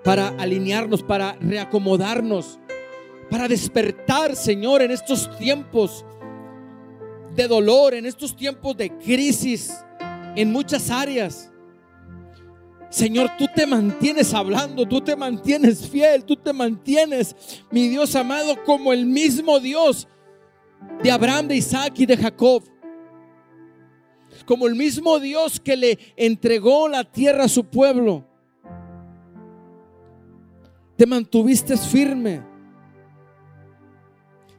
para alinearnos, para reacomodarnos, para despertar, Señor, en estos tiempos de dolor, en estos tiempos de crisis, en muchas áreas. Señor, tú te mantienes hablando, tú te mantienes fiel, tú te mantienes, mi Dios amado, como el mismo Dios de Abraham, de Isaac y de Jacob. Como el mismo Dios que le entregó la tierra a su pueblo te mantuviste firme.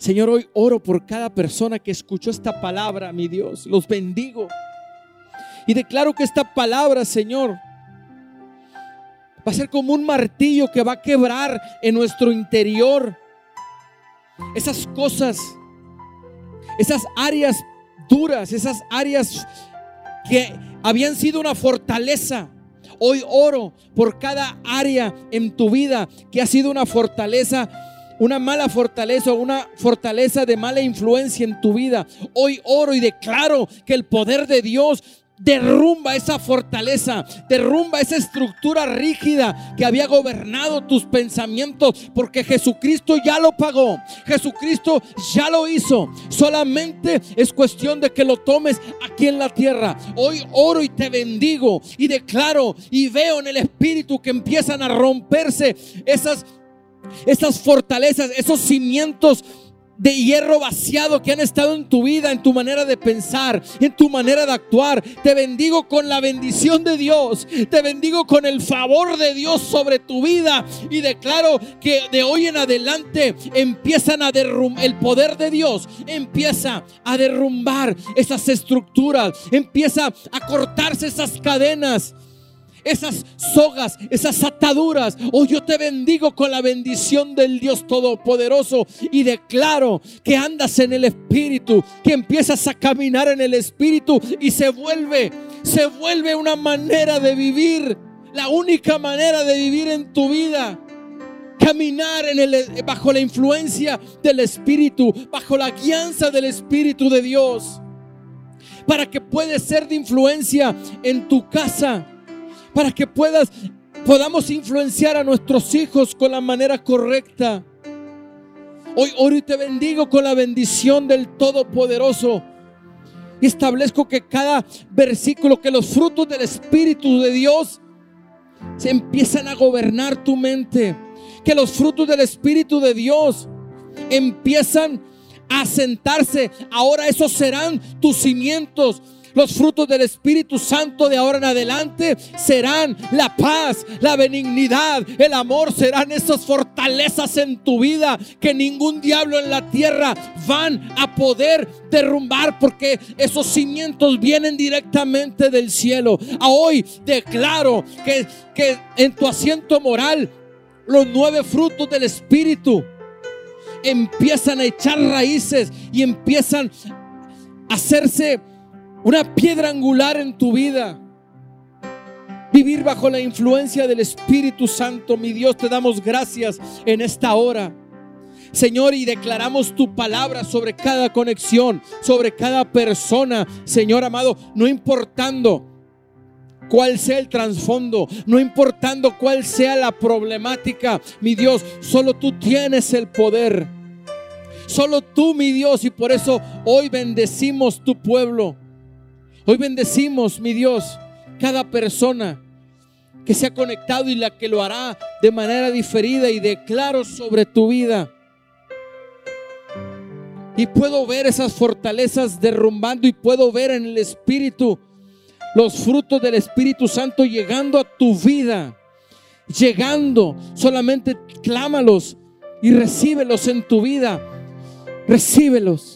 Señor, hoy oro por cada persona que escuchó esta palabra, mi Dios. Los bendigo. Y declaro que esta palabra, Señor, va a ser como un martillo que va a quebrar en nuestro interior esas cosas, esas áreas duras, esas áreas que habían sido una fortaleza Hoy oro por cada área en tu vida que ha sido una fortaleza una mala fortaleza o una fortaleza de mala influencia en tu vida. Hoy oro y declaro que el poder de Dios Derrumba esa fortaleza, derrumba esa estructura rígida que había gobernado tus pensamientos, porque Jesucristo ya lo pagó, Jesucristo ya lo hizo. Solamente es cuestión de que lo tomes aquí en la tierra. Hoy oro y te bendigo y declaro y veo en el Espíritu que empiezan a romperse esas, esas fortalezas, esos cimientos de hierro vaciado que han estado en tu vida, en tu manera de pensar, en tu manera de actuar. Te bendigo con la bendición de Dios. Te bendigo con el favor de Dios sobre tu vida. Y declaro que de hoy en adelante empiezan a derrumbar, el poder de Dios empieza a derrumbar esas estructuras, empieza a cortarse esas cadenas esas sogas, esas ataduras. Oh, yo te bendigo con la bendición del Dios Todopoderoso. Y declaro que andas en el Espíritu, que empiezas a caminar en el Espíritu y se vuelve, se vuelve una manera de vivir, la única manera de vivir en tu vida. Caminar en el, bajo la influencia del Espíritu, bajo la guianza del Espíritu de Dios, para que puedas ser de influencia en tu casa, para que puedas, podamos influenciar a nuestros hijos con la manera correcta. Hoy oro y te bendigo con la bendición del Todopoderoso. Y establezco que cada versículo, que los frutos del Espíritu de Dios se empiezan a gobernar tu mente. Que los frutos del Espíritu de Dios empiezan a sentarse. Ahora esos serán tus cimientos, los frutos del Espíritu Santo de ahora en adelante serán la paz, la benignidad, el amor, serán esas fortalezas en tu vida que ningún diablo en la tierra van a poder derrumbar porque esos cimientos vienen directamente del cielo. A hoy declaro que, que en tu asiento moral los nueve frutos del Espíritu empiezan a echar raíces y empiezan a hacerse una piedra angular en tu vida. vivir bajo la influencia del Espíritu Santo. Mi Dios, te damos gracias en esta hora. Señor, y declaramos tu palabra sobre cada conexión, sobre cada persona, Señor amado, no importando cuál sea el trasfondo, no importando cuál sea la problemática, mi Dios, solo tú tienes el poder. Solo tú, mi Dios, y por eso hoy bendecimos tu pueblo. Hoy bendecimos, mi Dios, cada persona que se ha conectado y la que lo hará de manera diferida y declaro sobre tu vida. Y puedo ver esas fortalezas derrumbando y puedo ver en el Espíritu los frutos del Espíritu Santo llegando a tu vida. Llegando, solamente clámalos y recíbelos en tu vida. Recíbelos.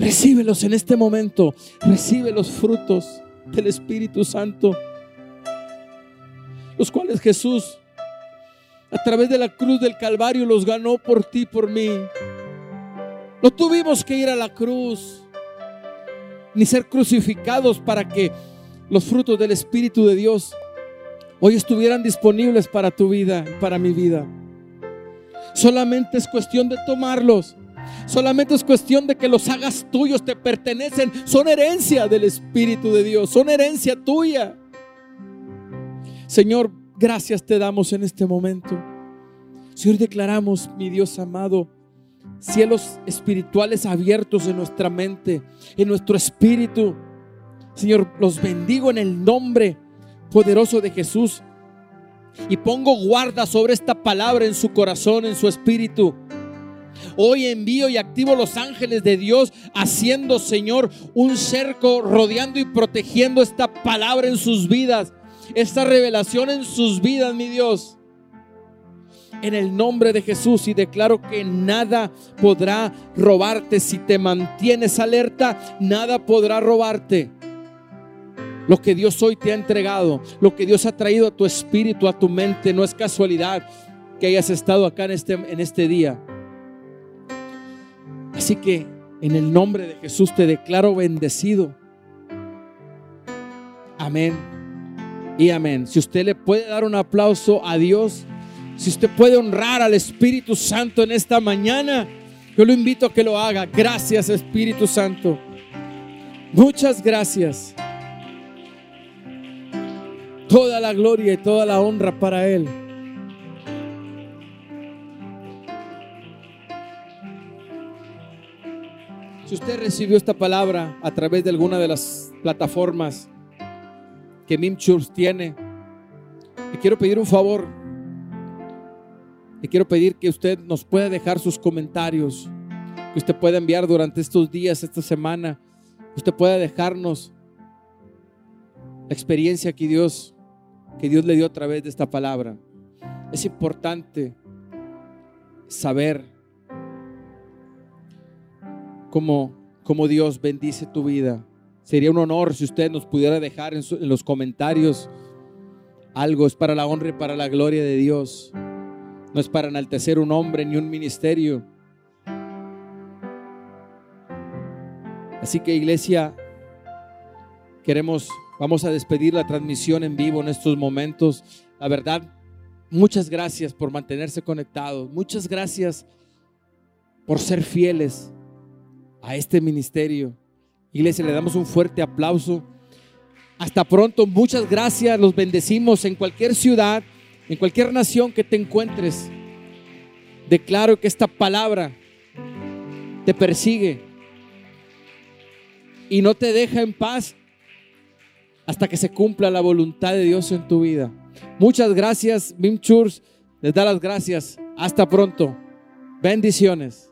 Recíbelos en este momento. Recibe los frutos del Espíritu Santo. Los cuales Jesús a través de la cruz del Calvario los ganó por ti, por mí. No tuvimos que ir a la cruz ni ser crucificados para que los frutos del Espíritu de Dios hoy estuvieran disponibles para tu vida, para mi vida. Solamente es cuestión de tomarlos. Solamente es cuestión de que los hagas tuyos, te pertenecen. Son herencia del Espíritu de Dios, son herencia tuya. Señor, gracias te damos en este momento. Señor, declaramos, mi Dios amado, cielos espirituales abiertos en nuestra mente, en nuestro espíritu. Señor, los bendigo en el nombre poderoso de Jesús. Y pongo guarda sobre esta palabra en su corazón, en su espíritu. Hoy envío y activo los ángeles de Dios haciendo, Señor, un cerco rodeando y protegiendo esta palabra en sus vidas, esta revelación en sus vidas, mi Dios en el nombre de Jesús y declaro que nada podrá robarte. Si te mantienes alerta, nada podrá robarte. Lo que Dios hoy te ha entregado, lo que Dios ha traído a tu espíritu, a tu mente, no es casualidad que hayas estado acá en este, este día. Así que en el nombre de Jesús te declaro bendecido. Amén y amén. Si usted le puede dar un aplauso a Dios, si usted puede honrar al Espíritu Santo en esta mañana, yo lo invito a que lo haga. Gracias Espíritu Santo. Muchas gracias. Toda la gloria y toda la honra para Él. Si usted recibió esta palabra a través de alguna de las plataformas que MIMCHURS tiene, le quiero pedir un favor le quiero pedir que usted nos pueda dejar sus comentarios, que usted pueda enviar durante estos días, esta semana, usted pueda dejarnos la experiencia que Dios, que Dios le dio a través de esta palabra. Es importante saber cómo, cómo Dios bendice tu vida. Sería un honor si usted nos pudiera dejar en, en los comentarios algo. Es para la honra y para la gloria de Dios. No es para enaltecer un hombre ni un ministerio. Así que iglesia, queremos, vamos a despedir la transmisión en vivo en estos momentos. La verdad, muchas gracias por mantenerse conectados. Muchas gracias por ser fieles a este ministerio. Iglesia, le damos un fuerte aplauso. Hasta pronto, muchas gracias. Los bendecimos en cualquier ciudad en cualquier nación que te encuentres, declaro que esta palabra te persigue y no te deja en paz hasta que se cumpla la voluntad de Dios en tu vida. Muchas gracias, Bim Church. Les da las gracias. Hasta pronto. Bendiciones.